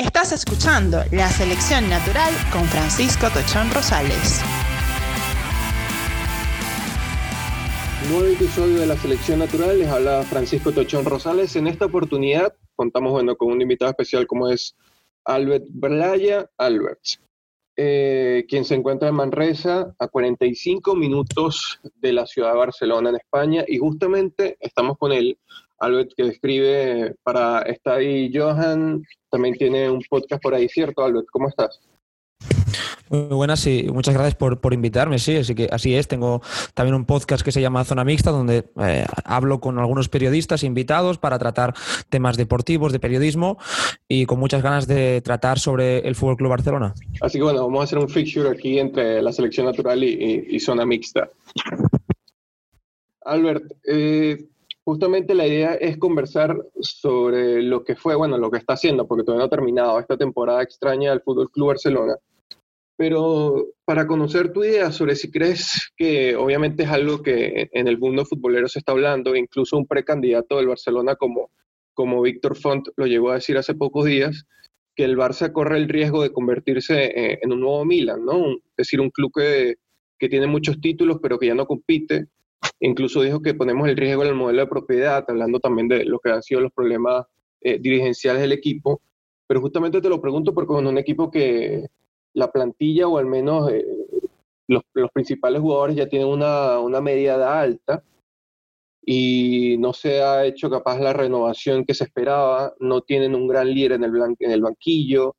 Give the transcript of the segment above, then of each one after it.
Estás escuchando La Selección Natural con Francisco Tochón Rosales. Nuevo episodio de La Selección Natural, les habla Francisco Tochón Rosales. En esta oportunidad contamos bueno, con un invitado especial como es Albert Blaya Alberts, eh, quien se encuentra en Manresa a 45 minutos de la ciudad de Barcelona en España y justamente estamos con él Albert que escribe para Study Johan, también tiene un podcast por ahí, ¿cierto, Albert? ¿Cómo estás? Muy buenas y muchas gracias por, por, invitarme, sí, así que así es. Tengo también un podcast que se llama Zona Mixta, donde eh, hablo con algunos periodistas invitados para tratar temas deportivos, de periodismo y con muchas ganas de tratar sobre el Fútbol Club Barcelona. Así que bueno, vamos a hacer un fixture aquí entre la selección natural y, y, y Zona Mixta. Albert, eh, justamente la idea es conversar sobre lo que fue, bueno, lo que está haciendo, porque todavía no ha terminado esta temporada extraña del Fútbol Club Barcelona. Pero para conocer tu idea sobre si crees que obviamente es algo que en el mundo futbolero se está hablando, incluso un precandidato del Barcelona como, como Víctor Font lo llegó a decir hace pocos días, que el Barça corre el riesgo de convertirse eh, en un nuevo Milan, ¿no? Es decir, un club que, que tiene muchos títulos pero que ya no compite, Incluso dijo que ponemos el riesgo en el modelo de propiedad, hablando también de lo que han sido los problemas eh, dirigenciales del equipo. Pero justamente te lo pregunto porque con un equipo que la plantilla o al menos eh, los, principales jugadores ya tienen una, una media edad alta y no se ha hecho capaz la renovación que se esperaba, no tienen un gran líder en el, en el banquillo,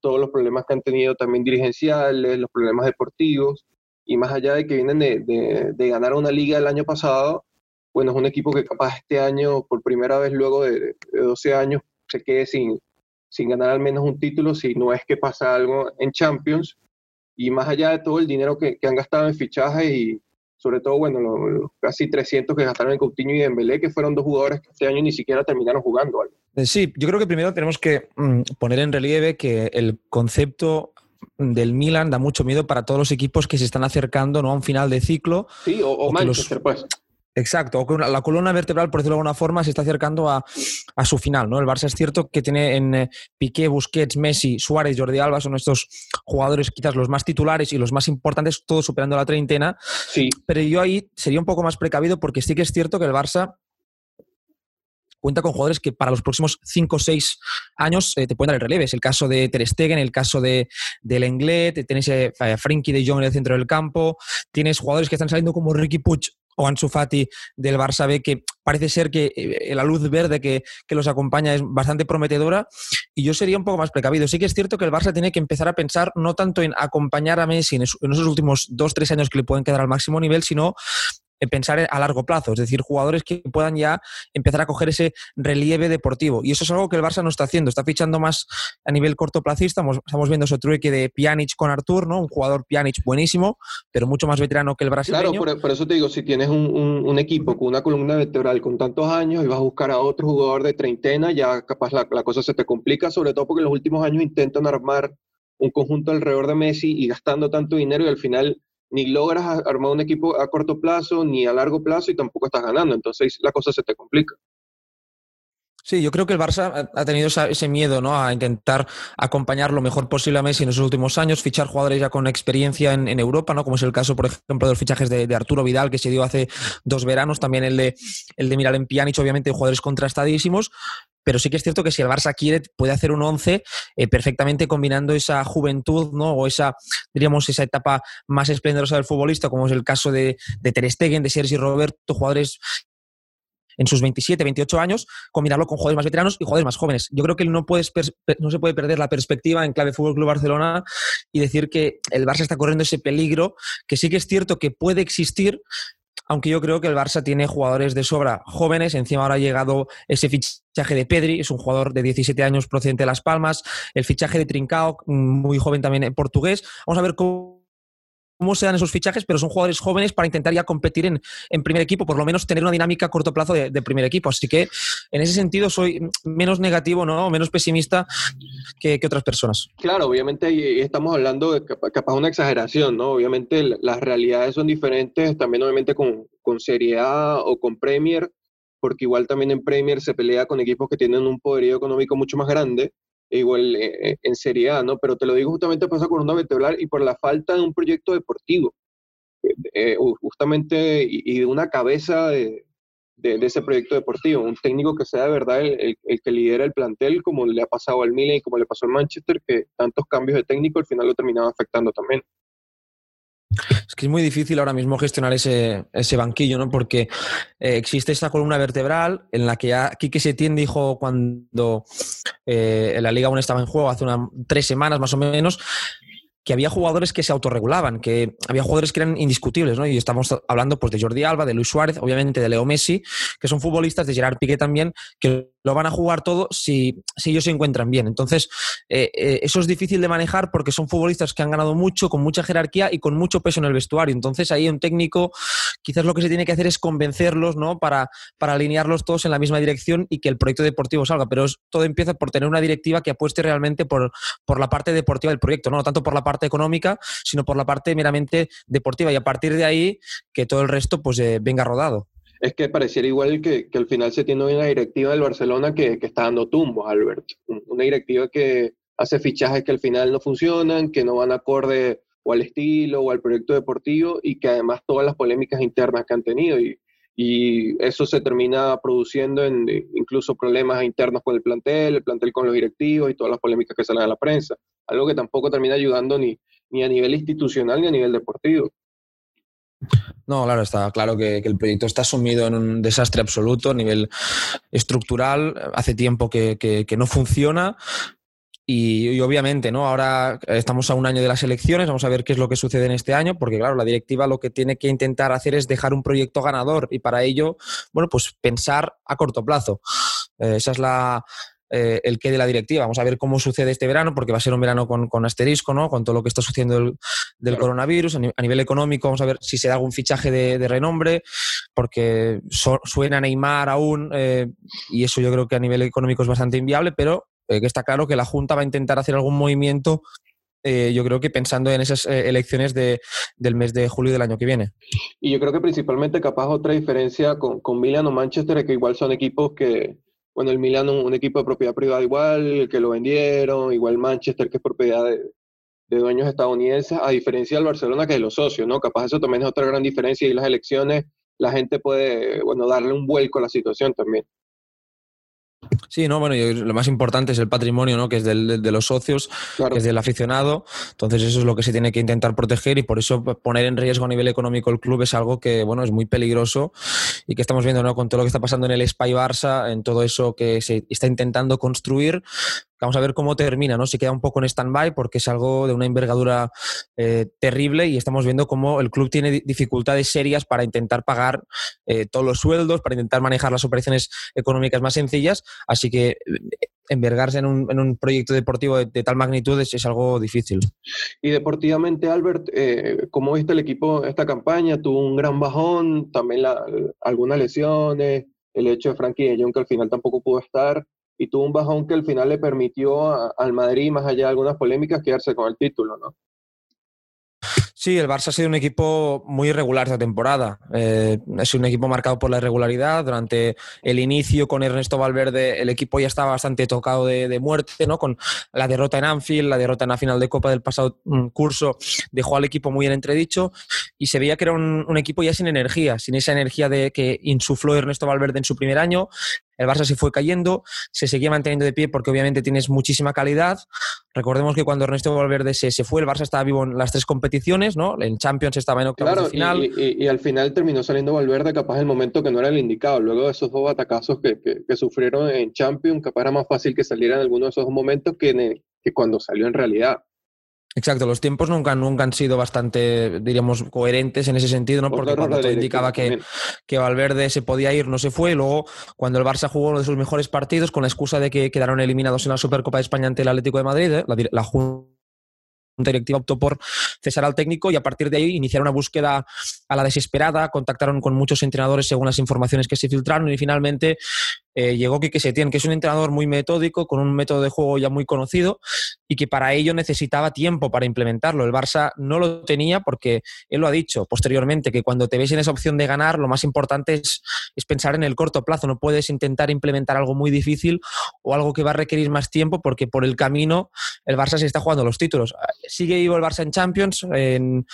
todos los problemas que han tenido también dirigenciales, los problemas deportivos y más allá de que vienen de, de, ganar una liga el año pasado, bueno, es un equipo que capaz este año, por primera vez luego de, 12 años, se quede sin, sin ganar al menos un título, si no es que pasa algo en Champions, y más allá de todo el dinero que, que han gastado en fichajes y sobre todo, bueno, los, casi 300 que gastaron en Coutinho y Dembélé, que fueron dos jugadores que este año ni siquiera terminaron jugando. Algo. Eh, sí, yo creo que primero tenemos que mm, poner en relieve que el concepto del Milan da mucho miedo para todos los equipos que se están acercando ¿no? a un final de ciclo. Sí, o, o, o Manchester, los... pues. Exacto, o que la columna vertebral, por decirlo de alguna forma, se está acercando a, a, su final. ¿no? El Barça es cierto que tiene en eh, Piqué, Busquets, Messi, Suárez, Jordi Alba, son estos jugadores quizás los más titulares y los más importantes, todos superando la treintena. Sí. Pero yo ahí sería un poco más precavido porque sí que es cierto que el Barça cuenta con jugadores que para los próximos 5 o 6 años eh, te pueden dar el relevo. Es el caso de Ter Stegen, el caso de, de Lenglet, tienes eh, a Frenkie de Jong en el centro del campo, tienes jugadores que están saliendo como Ricky Puig o Ansu Fati del Barça B, que parece ser que eh, la luz verde que, que, los acompaña es bastante prometedora y yo sería un poco más precavido. Sí que es cierto que el Barça tiene que empezar a pensar no tanto en acompañar a Messi en, esos últimos dos, tres años que le pueden quedar al máximo nivel, sino pensar a largo plazo, es decir, jugadores que puedan ya empezar a coger ese relieve deportivo. Y eso es algo que el Barça no está haciendo, está fichando más a nivel cortoplacista, estamos viendo ese trueque de Pjanic con Artur, ¿no? un jugador Pjanic buenísimo, pero mucho más veterano que el brasileño. Claro, por, por eso te digo, si tienes un, un, un, equipo con una columna vertebral con tantos años y vas a buscar a otro jugador de treintena, ya capaz la, la cosa se te complica, sobre todo porque en los últimos años intentan armar un conjunto alrededor de Messi y gastando tanto dinero y al final ni logras armar un equipo a corto plazo ni a largo plazo y tampoco estás ganando. Entonces la cosa se te complica. Sí, yo creo que el Barça ha tenido ese miedo ¿no? a intentar acompañar lo mejor posible a Messi en esos últimos años, fichar jugadores ya con experiencia en, en Europa, ¿no? como es el caso, por ejemplo, de los fichajes de, de, Arturo Vidal, que se dio hace dos veranos, también el de, el de Miralem Pjanic, obviamente jugadores contrastadísimos, pero sí que es cierto que si el Barça quiere, puede hacer un 11 eh, perfectamente combinando esa juventud, ¿no? O esa, diríamos, esa etapa más esplendorosa del futbolista, como es el caso de, de Ter Stegen, de Sergi Roberto, jugadores en sus 27, 28 años, combinarlo con jugadores más veteranos y jugadores más jóvenes. Yo creo que no, puedes no se puede perder la perspectiva en clave Fútbol Club Barcelona y decir que el Barça está corriendo ese peligro, que sí que es cierto que puede existir, aunque yo creo que el Barça tiene jugadores de sobra jóvenes, encima ahora ha llegado ese fichaje de Pedri, es un jugador de 17 años procedente de Las Palmas, el fichaje de Trincao, muy joven también en portugués. Vamos a ver cómo cómo se dan esos fichajes, pero son jugadores jóvenes para intentar ya competir en, en primer equipo, por lo menos tener una dinámica a corto plazo de, primer equipo. Así que en ese sentido soy menos negativo, ¿no? menos pesimista que, que otras personas. Claro, obviamente estamos hablando capaz, capaz una exageración, ¿no? Obviamente las realidades son diferentes, también obviamente con, con Serie A o con Premier, porque igual también en Premier se pelea con equipos que tienen un poderío económico mucho más grande igual eh, en Serie A, ¿no? Pero te lo digo justamente por esa columna vertebral y por la falta de un proyecto deportivo, justamente y, de una cabeza de, ese proyecto deportivo, un técnico que sea de verdad el, el, que lidera el plantel, como le ha pasado al Milan y como le pasó al Manchester, que tantos cambios de técnico al final lo terminaban afectando también. Es que es muy difícil ahora mismo gestionar ese, ese banquillo, ¿no? Porque eh, existe esta columna vertebral en la que ya Quique Setién dijo cuando eh, la Liga 1 estaba en juego hace unas tres semanas más o menos, que había jugadores que se autorregulaban, que había jugadores que eran indiscutibles, ¿no? Y estamos hablando pues, de Jordi Alba, de Luis Suárez, obviamente de Leo Messi, que son futbolistas, de Gerard Piqué también, que lo van a jugar todo si, si ellos se encuentran bien. Entonces, eh, eh, eso es difícil de manejar porque son futbolistas que han ganado mucho, con mucha jerarquía y con mucho peso en el vestuario. Entonces, ahí un técnico quizás lo que se tiene que hacer es convencerlos, ¿no? Para, para alinearlos todos en la misma dirección y que el proyecto deportivo salga. Pero todo empieza por tener una directiva que apueste realmente por, por la parte deportiva del proyecto, ¿no? no tanto por la parte económica, sino por la parte meramente deportiva. Y a partir de ahí, que todo el resto pues eh, venga rodado es que pareciera igual que, que, al final se tiene una directiva del Barcelona que, que, está dando tumbos, Albert. Una directiva que hace fichajes que al final no funcionan, que no van acorde o al estilo o al proyecto deportivo y que además todas las polémicas internas que han tenido y, eso se termina produciendo en incluso problemas internos con el plantel, el plantel con los directivos y todas las polémicas que salen a la prensa. Algo que tampoco termina ayudando ni, ni a nivel institucional ni a nivel deportivo. No, claro, está claro que, el proyecto está sumido en un desastre absoluto a nivel estructural. Hace tiempo que, no funciona. Y, obviamente, ¿no? Ahora estamos a un año de las elecciones, vamos a ver qué es lo que sucede en este año, porque claro, la directiva lo que tiene que intentar hacer es dejar un proyecto ganador y para ello, bueno, pues pensar a corto plazo. Eh, esa es la, eh, el qué de la directiva. Vamos a ver cómo sucede este verano, porque va a ser un verano con, asterisco, ¿no? Con todo lo que está sucediendo del, coronavirus. A, nivel económico, vamos a ver si se da algún fichaje de, renombre, porque suena Neymar aún, eh, y eso yo creo que a nivel económico es bastante inviable, pero eh, que está claro que la Junta va a intentar hacer algún movimiento yo creo que pensando en esas elecciones de, del mes de julio del año que viene. Y yo creo que principalmente capaz otra diferencia con, con Milan o Manchester es que igual son equipos que, bueno, el Milan un, equipo de propiedad privada igual, que lo vendieron, igual Manchester que es propiedad de, dueños estadounidenses, a diferencia del Barcelona que de los socios, ¿no? Capaz eso también es otra gran diferencia y las elecciones la gente puede, bueno, darle un vuelco a la situación también. Sí, no, bueno, lo más importante es el patrimonio, ¿no? Que es del, de los socios, que es del aficionado. Entonces, eso es lo que se tiene que intentar proteger y por eso poner en riesgo a nivel económico el club es algo que, bueno, es muy peligroso y que estamos viendo, ¿no? Con todo lo que está pasando en el Spy Barça, en todo eso que se está intentando construir, Vamos a ver cómo termina, ¿no? Si queda un poco en stand-by porque es algo de una envergadura eh, terrible y estamos viendo cómo el club tiene dificultades serias para intentar pagar eh, todos los sueldos, para intentar manejar las operaciones económicas más sencillas. Así que eh, envergarse en un, proyecto deportivo de, tal magnitud es, algo difícil. Y deportivamente, Albert, ¿cómo viste el equipo esta campaña? Tuvo un gran bajón, también algunas lesiones, el hecho de Frankie de Jong que al final tampoco pudo estar y tuvo un bajón que al final le permitió al Madrid, más allá de algunas polémicas, quedarse con el título, ¿no? Sí, el Barça ha sido un equipo muy irregular esta temporada. Eh, es un equipo marcado por la irregularidad. Durante el inicio con Ernesto Valverde, el equipo ya estaba bastante tocado de, muerte, ¿no? Con la derrota en Anfield, la derrota en la final de Copa del pasado mm, curso, dejó al equipo muy en entredicho y se veía que era un, un equipo ya sin energía, sin esa energía de que insufló Ernesto Valverde en su primer año, el Barça se fue cayendo, se seguía manteniendo de pie porque obviamente tienes muchísima calidad. Recordemos que cuando Ernesto Valverde se, se fue, el Barça estaba vivo en las tres competiciones, ¿no? En Champions estaba en octavos de final. Y, al final terminó saliendo Valverde capaz el momento que no era el indicado. Luego de esos dos atacazos que, que, sufrieron en Champions, capaz era más fácil que saliera en alguno de esos momentos que, que cuando salió en realidad. Exacto, los tiempos nunca, nunca han sido bastante, diríamos, coherentes en ese sentido, ¿no? Porque cuando todo indicaba que, que, Valverde se podía ir, no se fue. Y luego, cuando el Barça jugó uno de sus mejores partidos, con la excusa de que quedaron eliminados en la Supercopa de España ante el Atlético de Madrid, ¿eh? la, la Junta directiva optó por cesar al técnico y a partir de ahí iniciar una búsqueda a la desesperada, contactaron con muchos entrenadores según las informaciones que se filtraron y finalmente eh, llegó Quique Setién, que es un entrenador muy metódico, con un método de juego ya muy conocido y que para ello necesitaba tiempo para implementarlo. El Barça no lo tenía porque él lo ha dicho posteriormente, que cuando te ves en esa opción de ganar, lo más importante es, es pensar en el corto plazo. No puedes intentar implementar algo muy difícil o algo que va a requerir más tiempo porque por el camino el Barça se está jugando los títulos. Sigue vivo el Barça en Champions. En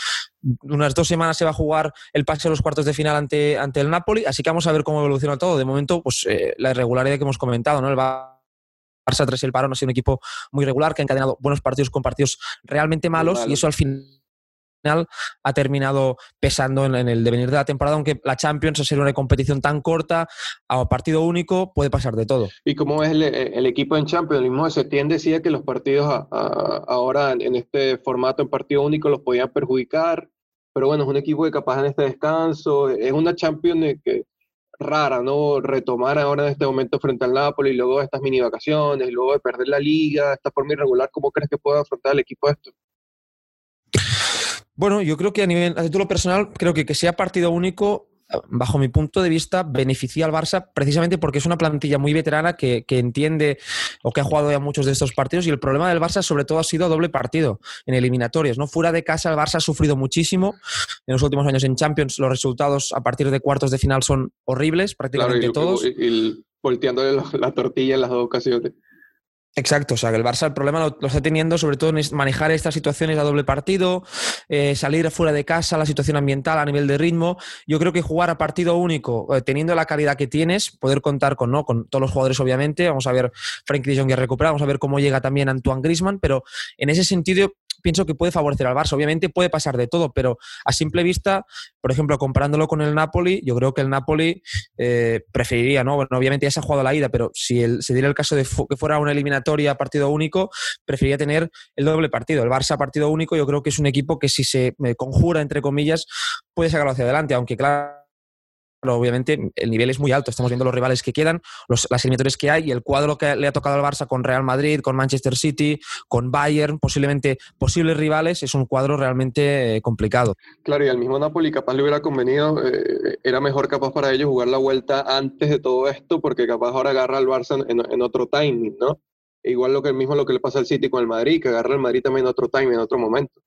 unas dos semanas se va a jugar el pase a los cuartos de final ante, ante el Napoli, así que vamos a ver cómo evoluciona todo. De momento, pues eh, la irregularidad que hemos comentado, ¿no? El Barça tras el parón ha sido un equipo muy regular que ha encadenado buenos partidos con partidos realmente malos y eso al final ha terminado pesando en, el devenir de la temporada, aunque la Champions, a ser una competición tan corta, a partido único, puede pasar de todo. ¿Y cómo es el, equipo en Champions? El mismo Setién decía que los partidos ahora en este formato en partido único los podían perjudicar, pero bueno, es un equipo que capaz en este descanso, es una Champions que rara, ¿no? Retomar ahora en este momento frente al Napoli, y luego estas mini vacaciones, luego de perder la liga, esta forma irregular, ¿cómo crees que puede afrontar el equipo esto? Bueno, yo creo que a nivel a título personal, creo que que sea partido único bajo mi punto de vista, beneficia al Barça precisamente porque es una plantilla muy veterana que, entiende o que ha jugado ya muchos de estos partidos y el problema del Barça sobre todo ha sido doble partido en eliminatorias. ¿no? Fuera de casa el Barça ha sufrido muchísimo en los últimos años en Champions. Los resultados a partir de cuartos de final son horribles prácticamente todos. Y, volteándole la tortilla en las dos ocasiones. Exacto, o sea que el Barça el problema lo, está teniendo sobre todo en manejar estas situaciones a doble partido, eh, salir fuera de casa, la situación ambiental a nivel de ritmo. Yo creo que jugar a partido único, eh, teniendo la calidad que tienes, poder contar con, ¿no? con todos los jugadores obviamente, vamos a ver Frank de Jong ya recuperado, vamos a ver cómo llega también Antoine Grisman, pero en ese sentido pienso que puede favorecer al Barça. Obviamente puede pasar de todo, pero a simple vista, por ejemplo, comparándolo con el Napoli, yo creo que el Napoli eh, preferiría, ¿no? Bueno, obviamente ya se ha jugado la ida, pero si se diera el caso de que fuera una eliminatoria partido único, preferiría tener el doble partido. El Barça partido único, yo creo que es un equipo que si se conjura, entre comillas, puede sacarlo hacia adelante, aunque claro obviamente el nivel es muy alto. Estamos viendo los rivales que quedan, los, las eliminatorias que hay y el cuadro que le ha tocado al Barça con Real Madrid, con Manchester City, con Bayern, posiblemente posibles rivales, es un cuadro realmente eh, complicado. Claro, y al mismo Napoli capaz le hubiera convenido, eh, era mejor capaz para ellos jugar la vuelta antes de todo esto, porque capaz ahora agarra al Barça en, otro timing, ¿no? igual lo que mismo lo que le pasa al City con el Madrid, que agarra al Madrid también en otro timing, en otro momento.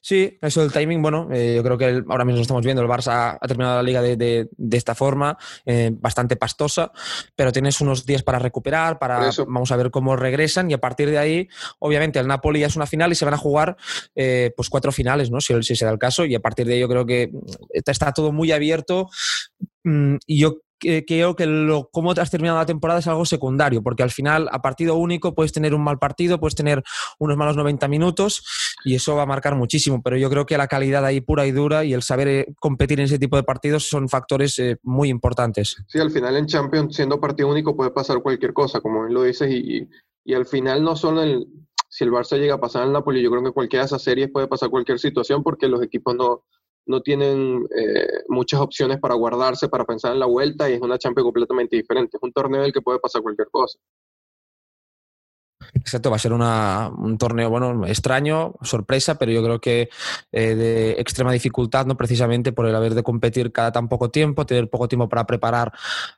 Sí, eso del timing, bueno, eh, yo creo que ahora mismo estamos viendo, el Barça ha terminado la liga de, esta forma, eh, bastante pastosa, pero tienes unos días para recuperar, para vamos a ver cómo regresan y a partir de ahí, obviamente, el Napoli ya es una final y se van a jugar eh, pues cuatro finales, ¿no? Si, si se da el caso, y a partir de ahí yo creo que está todo muy abierto mm, y yo creo que lo, cómo has terminado la temporada es algo secundario, porque al final, a partido único, puedes tener un mal partido, puedes tener unos malos 90 minutos y eso va a marcar muchísimo. Pero yo creo que la calidad ahí pura y dura y el saber eh, competir en ese tipo de partidos son factores eh, muy importantes. Sí, al final en Champions, siendo partido único, puede pasar cualquier cosa, como lo dices, y, y al final no solo el, si el Barça llega a pasar al Napoli, yo creo que cualquiera de esas series puede pasar cualquier situación porque los equipos no no tienen eh, muchas opciones para guardarse, para pensar en la vuelta y es una Champions completamente diferente. Es un torneo en el que puede pasar cualquier cosa. Exacto, va a ser un torneo, bueno, extraño, sorpresa, pero yo creo que eh, de extrema dificultad, ¿no? Precisamente por el haber de competir cada tan poco tiempo, tener poco tiempo para preparar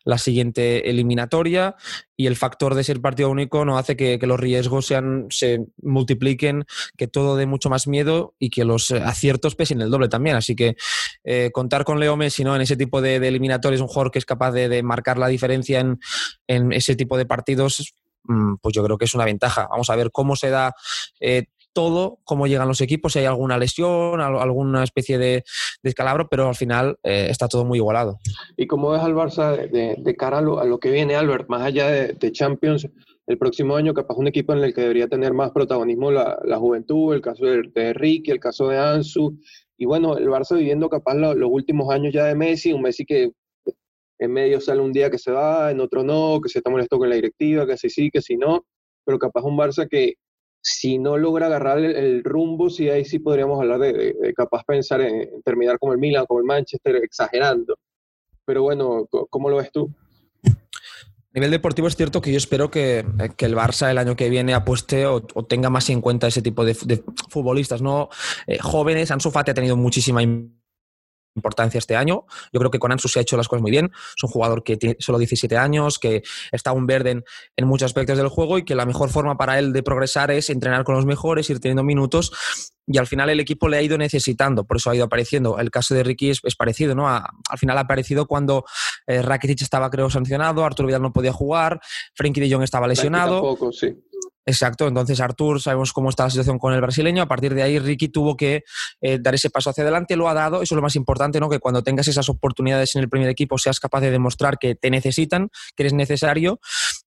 la siguiente eliminatoria y el factor de ser partido único no hace que, los riesgos se multipliquen, que todo dé mucho más miedo y que los aciertos pesen el doble también. Así que eh, contar con Leo Messi ¿no? en ese tipo de, de eliminatorios, un jugador que es capaz de, marcar la diferencia en, ese tipo de partidos, pues yo creo que es una ventaja. Vamos a ver cómo se da eh, todo, cómo llegan los equipos, si hay alguna lesión, alguna especie de, descalabro, pero al final eh, está todo muy igualado. ¿Y cómo ves al Barça de, cara a lo, que viene, Albert? Más allá de, Champions, el próximo año capaz un equipo en el que debería tener más protagonismo la, juventud, el caso de, de Ricky, el caso de Ansu, y bueno, el Barça viviendo capaz los últimos años ya de Messi, un Messi que en medio sale un día que se va, en otro no, que se está molesto con la directiva, que sí sí, que sí no, pero capaz un Barça que si no logra agarrar el, rumbo, sí ahí sí podríamos hablar de, capaz pensar en, terminar como el Milan, como el Manchester, exagerando. Pero bueno, ¿cómo lo ves tú? A nivel deportivo es cierto que yo espero que, el Barça el año que viene apueste o, tenga más en cuenta ese tipo de, futbolistas, ¿no? Eh, jóvenes, Ansu Fati ha tenido muchísima este año. Yo creo que con Ansu se ha hecho las cosas muy bien. Es un jugador que tiene solo 17 años, que está un verde en, en, muchos aspectos del juego y que la mejor forma para él de progresar es entrenar con los mejores, ir teniendo minutos y al final el equipo le ha ido necesitando, por eso ha ido apareciendo. El caso de Ricky es, parecido, ¿no? al final ha aparecido cuando eh, Rakitic estaba, creo, sancionado, Arturo Vidal no podía jugar, Frenkie de Jong estaba lesionado. Tampoco, sí. Exacto, entonces Artur, sabemos cómo está la situación con el brasileño, a partir de ahí Ricky tuvo que eh, dar ese paso hacia adelante, lo ha dado, eso es lo más importante, ¿no? que cuando tengas esas oportunidades en el primer equipo seas capaz de demostrar que te necesitan, que eres necesario,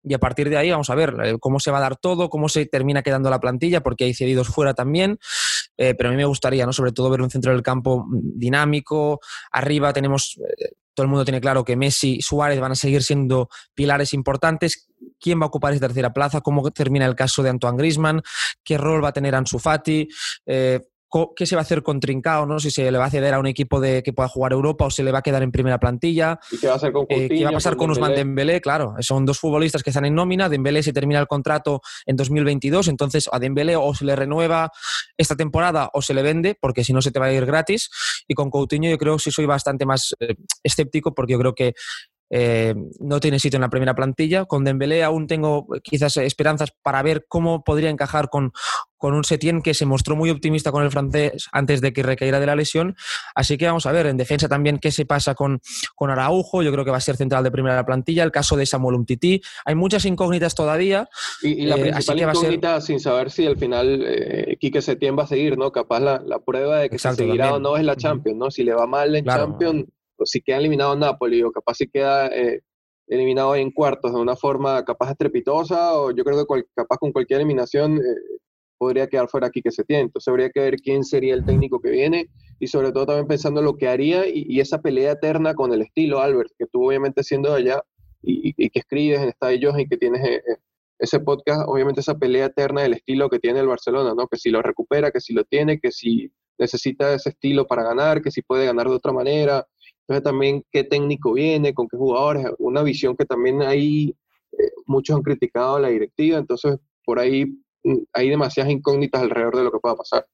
y a partir de ahí vamos a ver eh, cómo se va a dar todo, cómo se termina quedando la plantilla, porque hay cedidos fuera también, eh, pero a mí me gustaría, ¿no? sobre todo ver un centro del campo dinámico, arriba tenemos todo el mundo tiene claro que Messi y Suárez van a seguir siendo pilares importantes. ¿Quién va a ocupar esa tercera plaza? ¿Cómo termina el caso de Antoine Grisman? ¿Qué rol va a tener Ansu Fati? Eh, qué se va a hacer con Trincao, ¿no? Si se le va a ceder a un equipo de, que pueda jugar Europa o se le va a quedar en primera plantilla. ¿Y qué va a hacer con eh, ¿Qué va a pasar con, Usman Dembélé? Claro, son dos futbolistas que están en nómina. Dembélé se termina el contrato en 2022, entonces a Dembélé o se le renueva esta temporada o se le vende, porque si no se te va a ir gratis. Y con Coutinho yo creo que sí soy bastante más eh, escéptico, porque yo creo que eh, no tiene sitio en la primera plantilla. Con Dembélé aún tengo quizás esperanzas para ver cómo podría encajar con, con un Setien que se mostró muy optimista con el francés antes de que recaíra de la lesión. Así que vamos a ver, en defensa también qué se pasa con, con Araujo, yo creo que va a ser central de primera plantilla, el caso de Samuel Umtiti, hay muchas incógnitas todavía. Y, la eh, principal incógnita sin saber si al final eh, Quique Setién va a seguir, ¿no? Capaz la, la prueba de que se seguirá o no es la Champions, ¿no? Si le va mal en Champions si queda eliminado Napoli o capaz si queda eh, eliminado en cuartos de una forma capaz estrepitosa o yo creo que capaz con cualquier eliminación eh, podría quedar fuera aquí que se tiene. Entonces habría que ver quién sería el técnico que viene y sobre todo también pensando en lo que haría y, esa pelea eterna con el estilo Albert, que tú obviamente siendo de allá y, que escribes en Johan y que tienes eh, ese podcast, obviamente esa pelea eterna del estilo que tiene el Barcelona, ¿no? Que si lo recupera, que si lo tiene, que si necesita ese estilo para ganar, que si puede ganar de otra manera, entonces también qué técnico viene, con qué jugadores, una visión que también hay, eh, muchos han criticado la directiva, entonces por ahí mm, hay demasiadas incógnitas alrededor de lo que pueda pasar.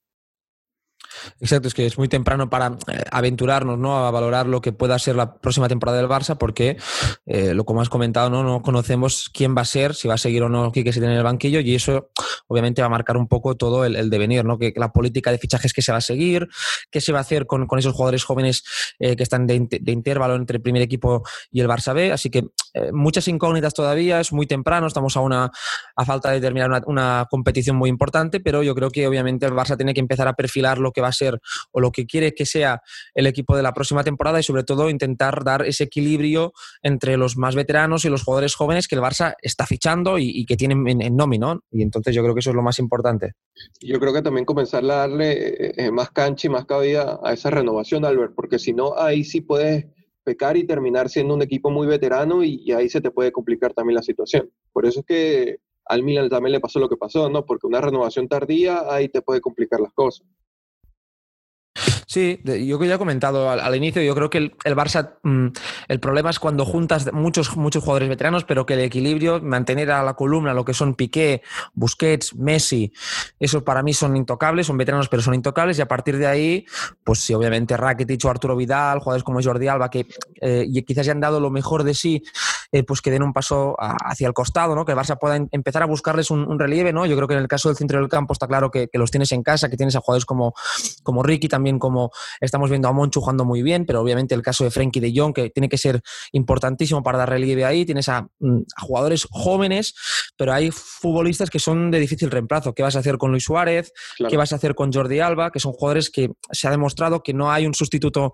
Exacto, es que es muy temprano para eh, aventurarnos ¿no? a valorar lo que pueda ser la próxima temporada del Barça, porque, eh, lo como has comentado, ¿no? no conocemos quién va a ser, si va a seguir o no Quique se tiene en el banquillo, y eso obviamente va a marcar un poco todo el, devenir, ¿no? que la política de fichajes que se va a seguir, qué se va a hacer con, con esos jugadores jóvenes eh, que están de, de, intervalo entre el primer equipo y el Barça B. Así que muchas incógnitas todavía, es muy temprano, estamos a, una, a falta de terminar una, competición muy importante, pero yo creo que obviamente el Barça tiene que empezar a perfilar lo que va a ser o lo que quiere que sea el equipo de la próxima temporada y sobre todo intentar dar ese equilibrio entre los más veteranos y los jugadores jóvenes que el Barça está fichando y, que tienen en, en Y entonces yo creo que eso es lo más importante. Yo creo que también comenzar a darle eh, eh, más cancha y más cabida a esa renovación, Albert, porque si no, ahí sí puedes pecar y terminar siendo un equipo muy veterano y, ahí se te puede complicar también la situación. Por eso es que al Milan también le pasó lo que pasó, ¿no? Porque una renovación tardía ahí te puede complicar las cosas. Sí, yo que ya he comentado al, inicio, yo creo que el, Barça, mm, el problema es cuando juntas muchos, muchos jugadores veteranos, pero que el equilibrio, mantener a la columna lo que son Piqué, Busquets, Messi, eso para mí son intocables, son veteranos pero son intocables y a partir de ahí, pues sí, obviamente Rakitic o Arturo Vidal, jugadores como Jordi Alba, que eh, quizás ya han dado lo mejor de sí, eh, pues que den un paso hacia el costado, ¿no? que el Barça pueda empezar a buscarles un, relieve, ¿no? Yo creo que en el caso del centro del campo está claro que, que los tienes en casa, que tienes a jugadores como, como Ricky, también como estamos viendo a Monchu jugando muy bien, pero obviamente el caso de Frenkie de Jong, que tiene que ser importantísimo para dar relieve ahí, tienes a, mm, jugadores jóvenes, pero hay futbolistas que son de difícil reemplazo. ¿Qué vas a hacer con Luis Suárez? ¿Qué vas a hacer con Jordi Alba? Que son jugadores que se ha demostrado que no hay un sustituto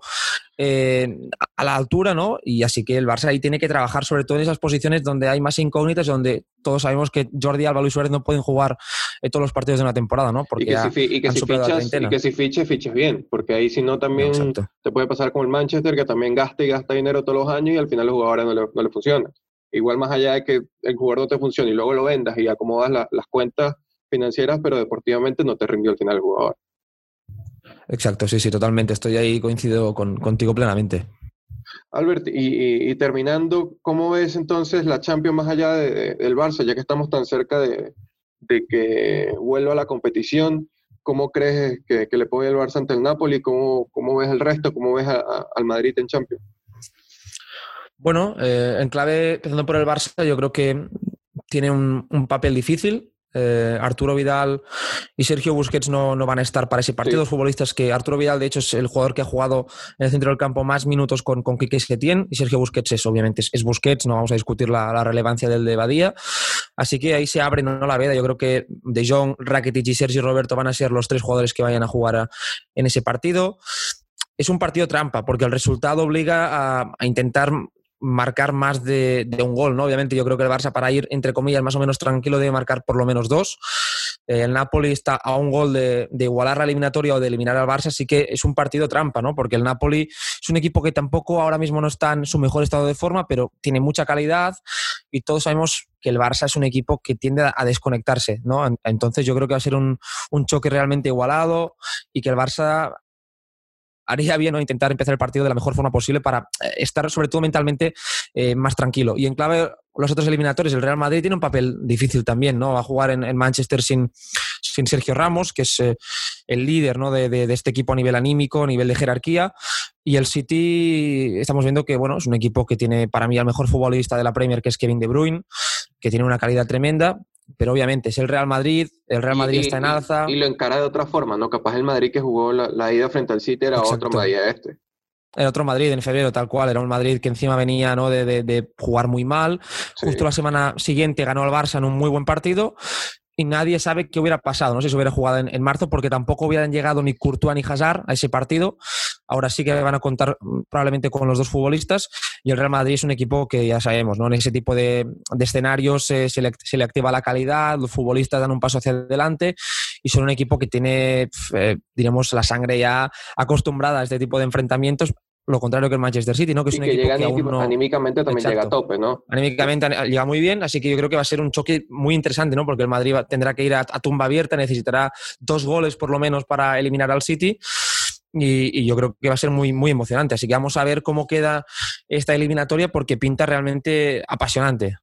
eh, a la altura, ¿no? Y así que el Barça ahí tiene que trabajar sobre todo en esas posiciones donde hay más incógnitas, donde todos sabemos que Jordi Alba y Suárez no pueden jugar en todos los partidos de una temporada, ¿no? Porque y que, si, y que si fichas, y que si fiches, fiches bien, porque ahí si no también te puede pasar con el Manchester, que también gasta y gasta dinero todos los años y al final los jugadores no le, no le funciona. Igual más allá de que el jugador no te funcione y luego lo vendas y acomodas las cuentas financieras, pero deportivamente no te rindió al final el jugador. Exacto, sí, sí, totalmente. Estoy ahí, coincido con, contigo plenamente. Albert, y, terminando, ¿cómo ves entonces la Champions más allá del Barça, ya que estamos tan cerca de, que vuelva a la competición? ¿cómo crees que, le puede el Barça ante el Napoli? ¿Cómo, cómo ves el resto? ¿Cómo ves al Madrid en Champions? Bueno, eh, en clave, empezando por el Barça, yo creo que tiene un, papel difícil. Eh, Arturo Vidal y Sergio Busquets no, van a estar para ese partido. Dos futbolistas que Arturo Vidal, de hecho, es el jugador que ha jugado en el centro del campo más minutos con, con Quique Setién y Sergio Busquets es, obviamente, es, Busquets, no vamos a discutir la, relevancia del de Badía. Así que ahí se abre no la veda. Yo creo que De Jong, Rakitic y Sergio Roberto van a ser los tres jugadores que vayan a jugar en ese partido. Es un partido trampa, porque el resultado obliga a intentar marcar más de, un gol, ¿no? Obviamente yo creo que el Barça para ir, entre comillas, más o menos tranquilo debe marcar por lo menos dos. Eh, el Napoli está a un gol de, igualar la eliminatoria o de eliminar al Barça, así que es un partido trampa, ¿no? Porque el Napoli es un equipo que tampoco ahora mismo no está en su mejor estado de forma, pero tiene mucha calidad y todos sabemos que el Barça es un equipo que tiende a desconectarse, ¿no? Entonces yo creo que va a ser un, un choque realmente igualado y que el Barça haría bien ¿no? intentar empezar el partido de la mejor forma posible para eh, estar sobre todo mentalmente eh, más tranquilo. Y en clave, los otros eliminatorios, el Real Madrid tiene un papel difícil también, ¿no? Va a jugar en, Manchester sin, sin, Sergio Ramos, que es eh, el líder ¿no? de, este equipo a nivel anímico, a nivel de jerarquía. Y el City, estamos viendo que bueno, es un equipo que tiene para mí al mejor futbolista de la Premier, que es Kevin De Bruyne, que tiene una calidad tremenda pero obviamente es el Real Madrid, el Real Madrid está en alza. Y, lo encara de otra forma, ¿no? Capaz el Madrid que jugó la, ida frente al City era otro Madrid este. Era otro Madrid en febrero, tal cual. Era un Madrid que encima venía ¿no? de, jugar muy mal. Justo la semana siguiente ganó al Barça en un muy buen partido y nadie sabe qué hubiera pasado. No sé si hubiera jugado en, marzo porque tampoco hubieran llegado ni Courtois ni Hazard a ese partido. Ahora sí que van a contar mm, probablemente con los dos futbolistas y el Real Madrid es un equipo que ya sabemos, ¿no? En ese tipo de, escenarios eh, se, le, activa la calidad, los futbolistas dan un paso hacia adelante y son un equipo que tiene, eh, diremos, la sangre ya acostumbrada a este tipo de enfrentamientos lo contrario que el Manchester City, ¿no? Que es un equipo que anímicamente también llega a tope, ¿no? Anímicamente llega muy bien, así que yo creo que va a ser un choque muy interesante, ¿no? Porque el Madrid tendrá que ir a, tumba abierta, necesitará dos goles por lo menos para eliminar al City. Y, yo creo que va a ser muy, muy emocionante. Así que vamos a ver cómo queda esta eliminatoria porque pinta realmente apasionante.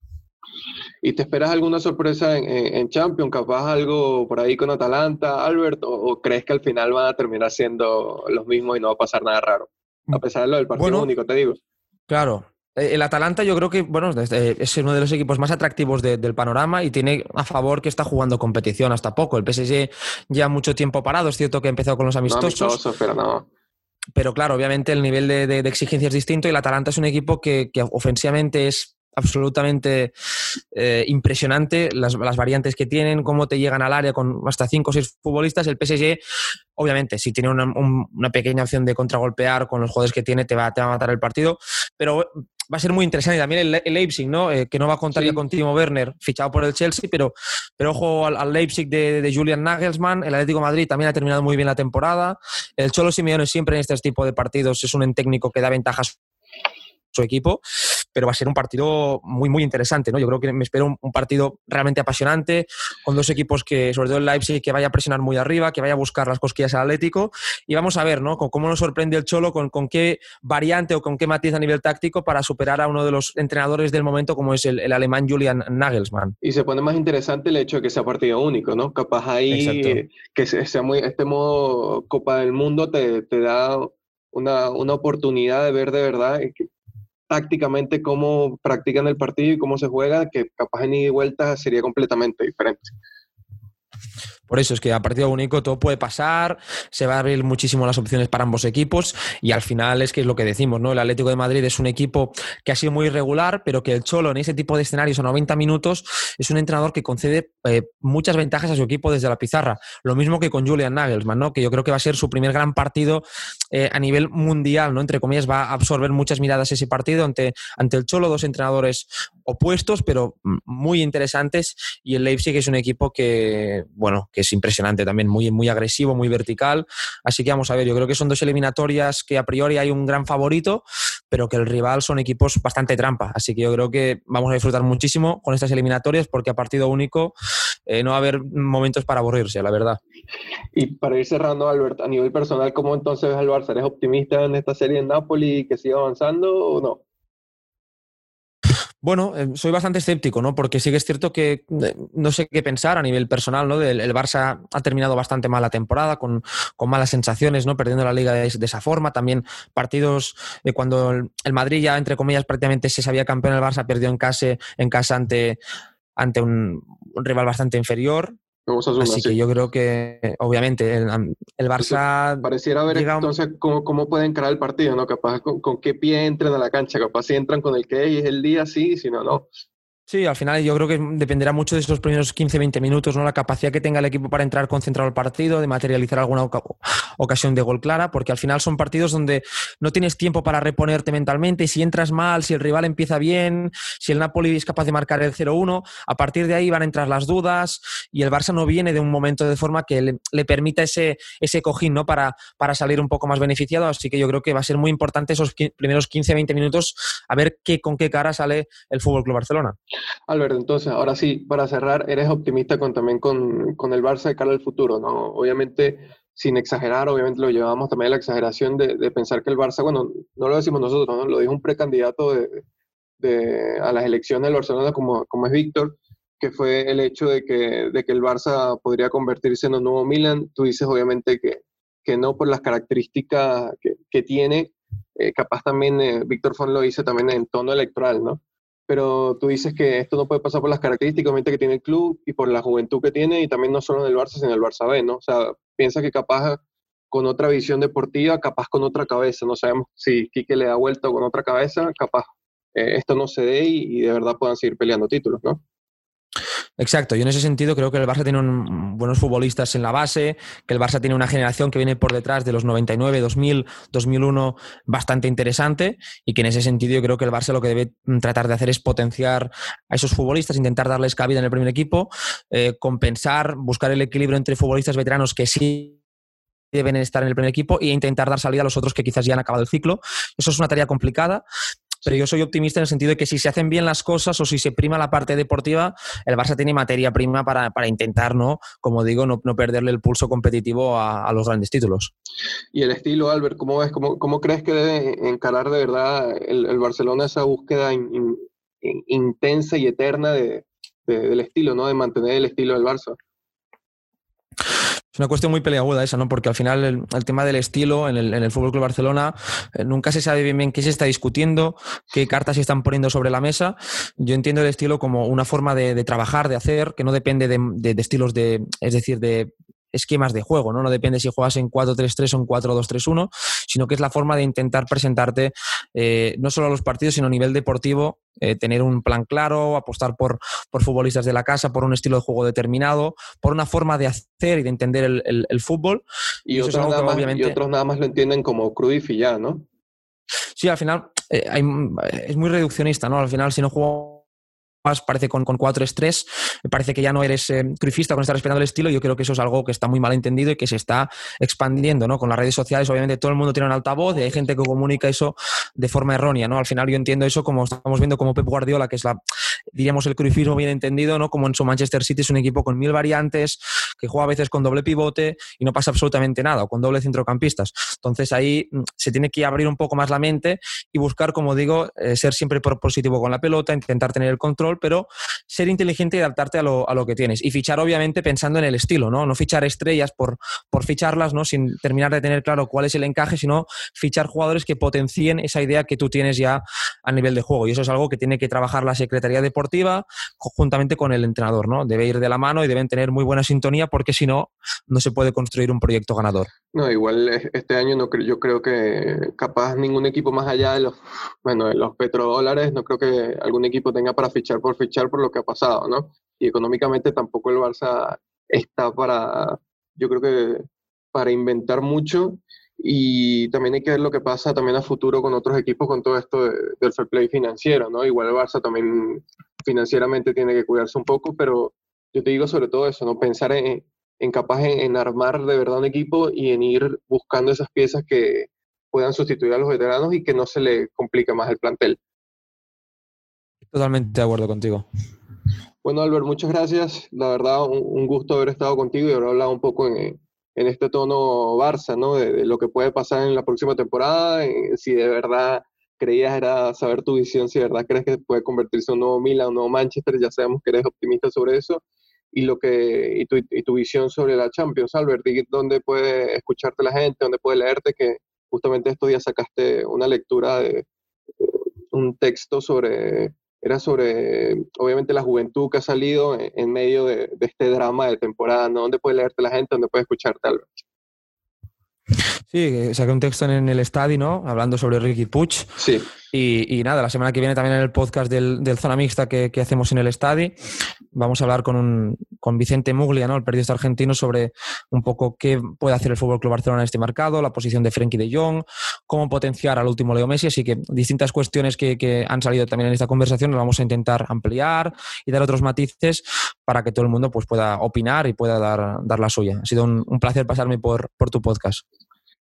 ¿Y te esperas alguna sorpresa en, en, Champions? ¿Capaz algo por ahí con Atalanta, Albert? O, crees que al final van a terminar siendo los mismos y no va a pasar nada raro? A pesar de lo del partido único, te digo. Claro. Eh, el Atalanta yo creo que bueno, es uno de los equipos más atractivos del panorama y tiene a favor que está jugando competición hasta poco. El PSG ya mucho tiempo parado, es cierto que ha empezado con los amistosos. pero no. Pero claro, obviamente el nivel de, exigencia es distinto y el Atalanta es un equipo que, que ofensivamente es absolutamente eh, impresionante las, variantes que tienen, cómo te llegan al área con hasta cinco o seis futbolistas. El PSG, obviamente, si tiene una, pequeña opción de contragolpear con los jugadores que tiene, te va, te va a matar el partido. Pero va a ser muy interesante. también el, Leipzig, ¿no? Eh, que no va a contar ya con Timo Werner, fichado por el Chelsea, pero, pero ojo al, Leipzig de, Julian Nagelsmann. El Atlético Madrid también ha terminado muy bien la temporada. El Cholo Simeone siempre en este tipo de partidos es un técnico que da ventajas su equipo, pero va a ser un partido muy, muy interesante, ¿no? Yo creo que me espero un, partido realmente apasionante, con dos equipos que, sobre todo el Leipzig, que vaya a presionar muy arriba, que vaya a buscar las cosquillas al Atlético, y vamos a ver, ¿no? Con cómo nos sorprende el Cholo, con, con qué variante o con qué matiz a nivel táctico para superar a uno de los entrenadores del momento, como es el, alemán Julian Nagelsmann. Y se pone más interesante el hecho de que sea partido único, ¿no? Capaz ahí, que sea muy, este modo Copa del Mundo te, te da una, una, oportunidad de ver de verdad tácticamente cómo practican el partido y cómo se juega, que capaz en ida y vuelta sería completamente diferente. Por eso es que a partido único todo puede pasar, se va a abrir muchísimo las opciones para ambos equipos y al final es que es lo que decimos, ¿no? El Atlético de Madrid es un equipo que ha sido muy irregular, pero que el Cholo en ese tipo de escenarios a 90 minutos es un entrenador que concede eh, muchas ventajas a su equipo desde la pizarra. Lo mismo que con Julian Nagelsmann, ¿no? Que yo creo que va a ser su primer gran partido eh, a nivel mundial, ¿no? Entre comillas, va a absorber muchas miradas ese partido ante, ante el Cholo, dos entrenadores opuestos, pero muy interesantes y el Leipzig es un equipo que, bueno, que es impresionante también, muy, muy agresivo, muy vertical. Así que vamos a ver, yo creo que son dos eliminatorias que a priori hay un gran favorito, pero que el rival son equipos bastante trampa. Así que yo creo que vamos a disfrutar muchísimo con estas eliminatorias porque a partido único eh, no va a haber momentos para aburrirse, la verdad. Y para ir cerrando, Albert, a nivel personal, ¿cómo entonces al Barça? ¿Eres optimista en esta serie en Napoli que siga avanzando o no? Bueno, eh, soy bastante escéptico, ¿no? Porque sí que es cierto que eh, no sé qué pensar a nivel personal, ¿no? El, Barça ha terminado bastante mal la temporada, con, malas sensaciones, ¿no? Perdiendo la liga de, esa forma. También partidos de cuando el, Madrid ya, entre comillas, prácticamente se sabía campeón, el Barça perdió en casa, en casa ante, ante un, rival bastante inferior. Así, que yo creo que, obviamente, el, Barça. pareciera ver entonces cómo, cómo puede encarar el partido, ¿no? Capaz con, con, qué pie entran a la cancha, capaz si entran con el que es el día, sí, si no, no. Sí, al final yo creo que dependerá mucho de esos primeros 15-20 minutos, ¿no? La capacidad que tenga el equipo para entrar concentrado al partido, de materializar alguna ocasión de gol clara, porque al final son partidos donde no tienes tiempo para reponerte mentalmente. Y si entras mal, si el rival empieza bien, si el Napoli es capaz de marcar el 0-1, a partir de ahí van a entrar las dudas y el Barça no viene de un momento de forma que le, permita ese, ese cojín, ¿no? Para, para salir un poco más beneficiado. Así que yo creo que va a ser muy importante esos primeros 15-20 minutos a ver qué, con qué cara sale el Fútbol Club Barcelona. Alberto, entonces, ahora sí, para cerrar, eres optimista con, también con, el Barça de cara al futuro, ¿no? Obviamente, sin exagerar, obviamente lo llevamos también a la exageración de, pensar que el Barça, bueno, no lo decimos nosotros, ¿no? lo dijo un precandidato a las elecciones del Barcelona como, como es Víctor, que fue el hecho de que, el Barça podría convertirse en un nuevo Milan. Tú dices obviamente que, no por las características que, que tiene, eh, capaz también eh, Víctor Font lo dice también en tono electoral, ¿no? Pero tú dices que esto no puede pasar por las características que tiene el club y por la juventud que tiene y también no solo en el Barça, sino en el Barça B, ¿no? O sea, piensa que capaz con otra visión deportiva, capaz con otra cabeza, no sabemos si Quique le da vuelta con otra cabeza, capaz eh, esto no se dé y, y de verdad puedan seguir peleando títulos, ¿no? Exacto, yo en ese sentido creo que el Barça tiene buenos futbolistas en la base, que el Barça tiene una generación que viene por detrás de los 99, 2000, 2001 bastante interesante y que en ese sentido yo creo que el Barça lo que debe tratar de hacer es potenciar a esos futbolistas, intentar darles cabida en el primer equipo, eh, compensar, buscar el equilibrio entre futbolistas veteranos que sí deben estar en el primer equipo e intentar dar salida a los otros que quizás ya han acabado el ciclo. Eso es una tarea complicada, pero yo soy optimista en el sentido de que si se hacen bien las cosas o si se prima la parte deportiva, el Barça tiene materia prima para, intentar, ¿no? como digo, no, perderle el pulso competitivo a, los grandes títulos. Y el estilo, Albert, ¿cómo ves? ¿Cómo, cómo crees que debe encarar de verdad el, Barcelona esa búsqueda intensa y eterna de, del estilo, ¿no? de mantener el estilo del Barça? Es una cuestión muy peleaguda esa, ¿no? Porque al final el, tema del estilo en el, Fútbol Club Barcelona eh, nunca se sabe bien bien qué se está discutiendo, qué cartas se están poniendo sobre la mesa. Yo entiendo el estilo como una forma de, trabajar, de hacer, que no depende de, de, estilos de, es decir, de esquemas de juego, ¿no? No depende si juegas en 4-3-3 o en 4-2-3-1, sino que es la forma de intentar presentarte eh, no solo a los partidos, sino a nivel deportivo, eh, tener un plan claro, apostar por, por futbolistas de la casa, por un estilo de juego determinado, por una forma de hacer y de entender el, fútbol. Y, otros nada más, y otros nada más lo entienden como Cruyff y ya, ¿no? Sí, al final eh, es muy reduccionista, ¿no? Al final, si no juego parece con, con 4 estrés, me parece que ya no eres eh, cruifista con estar respetando el estilo, yo creo que eso es algo que está muy mal entendido y que se está expandiendo, ¿no? Con las redes sociales, obviamente todo el mundo tiene un altavoz y hay gente que comunica eso de forma errónea, ¿no? Al final yo entiendo eso como estamos viendo como Pep Guardiola, que es la, diríamos, el cruifismo bien entendido, ¿no? Como en su Manchester City es un equipo con mil variantes, que juega a veces con doble pivote y no pasa absolutamente nada, o con doble centrocampistas. Entonces ahí mm, se tiene que abrir un poco más la mente y buscar, como digo, eh, ser siempre positivo con la pelota, intentar tener el control pero ser inteligente y adaptarte a lo, a lo, que tienes. Y fichar, obviamente, pensando en el estilo, ¿no? No fichar estrellas por, por ficharlas, ¿no? Sin terminar de tener claro cuál es el encaje, sino fichar jugadores que potencien esa idea que tú tienes ya a nivel de juego. Y eso es algo que tiene que trabajar la Secretaría Deportiva conjuntamente con el entrenador, ¿no? Debe ir de la mano y deben tener muy buena sintonía porque si no, no se puede construir un proyecto ganador. No, igual este año no yo creo que capaz ningún equipo más allá de los, bueno, de los petrodólares, no creo que algún equipo tenga para fichar por fichar por lo que ha pasado, ¿no? Y económicamente tampoco el Barça está para, yo creo que para inventar mucho y también hay que ver lo que pasa también a futuro con otros equipos con todo esto del fair play financiero, ¿no? Igual el Barça también financieramente tiene que cuidarse un poco, pero yo te digo sobre todo eso, ¿no? Pensar en, en capaz en, armar de verdad un equipo y en ir buscando esas piezas que puedan sustituir a los veteranos y que no se le complique más el plantel. Totalmente de acuerdo contigo. Bueno, Albert, muchas gracias. La verdad, un, gusto haber estado contigo y haber hablado un poco en, en este tono Barça, ¿no? De, lo que puede pasar en la próxima temporada, si de verdad creías era saber tu visión, si de verdad crees que puede convertirse en un nuevo Milan, un nuevo Manchester, ya sabemos que eres optimista sobre eso, y, lo que, y, tu, y tu visión sobre la Champions, Albert, dónde puede escucharte la gente, dónde puede leerte, que justamente estos días sacaste una lectura de un texto sobre, era sobre, obviamente, la juventud que ha salido en, medio de, este drama de temporada, ¿no? ¿Dónde puede leerte la gente, dónde puede escucharte, Albert? Sí, saqué un texto en el estadio, ¿no? Hablando sobre Ricky Puch. Sí. Y, nada, la semana que viene también en el podcast del, Zona Mixta que, hacemos en el estadio, vamos a hablar con, un, con Vicente Muglia, ¿no? El periodista argentino, sobre un poco qué puede hacer el Fútbol Club Barcelona en este mercado, la posición de Frenkie de Jong, cómo potenciar al último Leo Messi. Así que distintas cuestiones que, han salido también en esta conversación las vamos a intentar ampliar y dar otros matices para que todo el mundo pues, pueda opinar y pueda dar, dar la suya. Ha sido un, placer pasarme por, por tu podcast.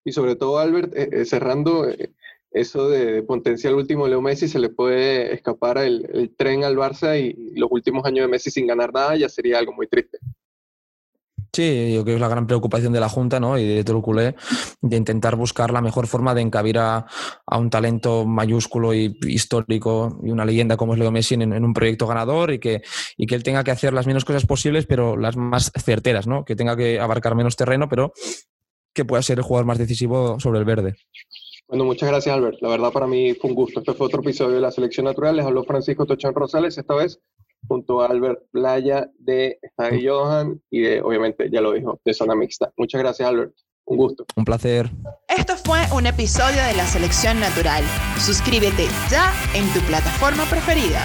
Y sobre todo, Albert, eh, eh, cerrando eh, eso de potencial último Leo Messi, se le puede escapar el, tren al Barça y los últimos años de Messi sin ganar nada ya sería algo muy triste. Sí, yo creo que es la gran preocupación de la Junta ¿no? y de todo el culé, de intentar buscar la mejor forma de encabir a, un talento mayúsculo y histórico y una leyenda como es Leo Messi en, un proyecto ganador y que, y que él tenga que hacer las menos cosas posibles, pero las más certeras, ¿no? que tenga que abarcar menos terreno, pero que pueda ser el jugador más decisivo sobre el verde. Bueno, muchas gracias, Albert. La verdad, para mí fue un gusto. Este fue otro episodio de la Selección Natural. Les habló Francisco Tochón Rosales, esta vez junto a Albert Playa de Estadio Johan y de, obviamente, ya lo dijo, de Zona Mixta. Muchas gracias, Albert. Un gusto. Un placer. Esto fue un episodio de la Selección Natural. Suscríbete ya en tu plataforma preferida.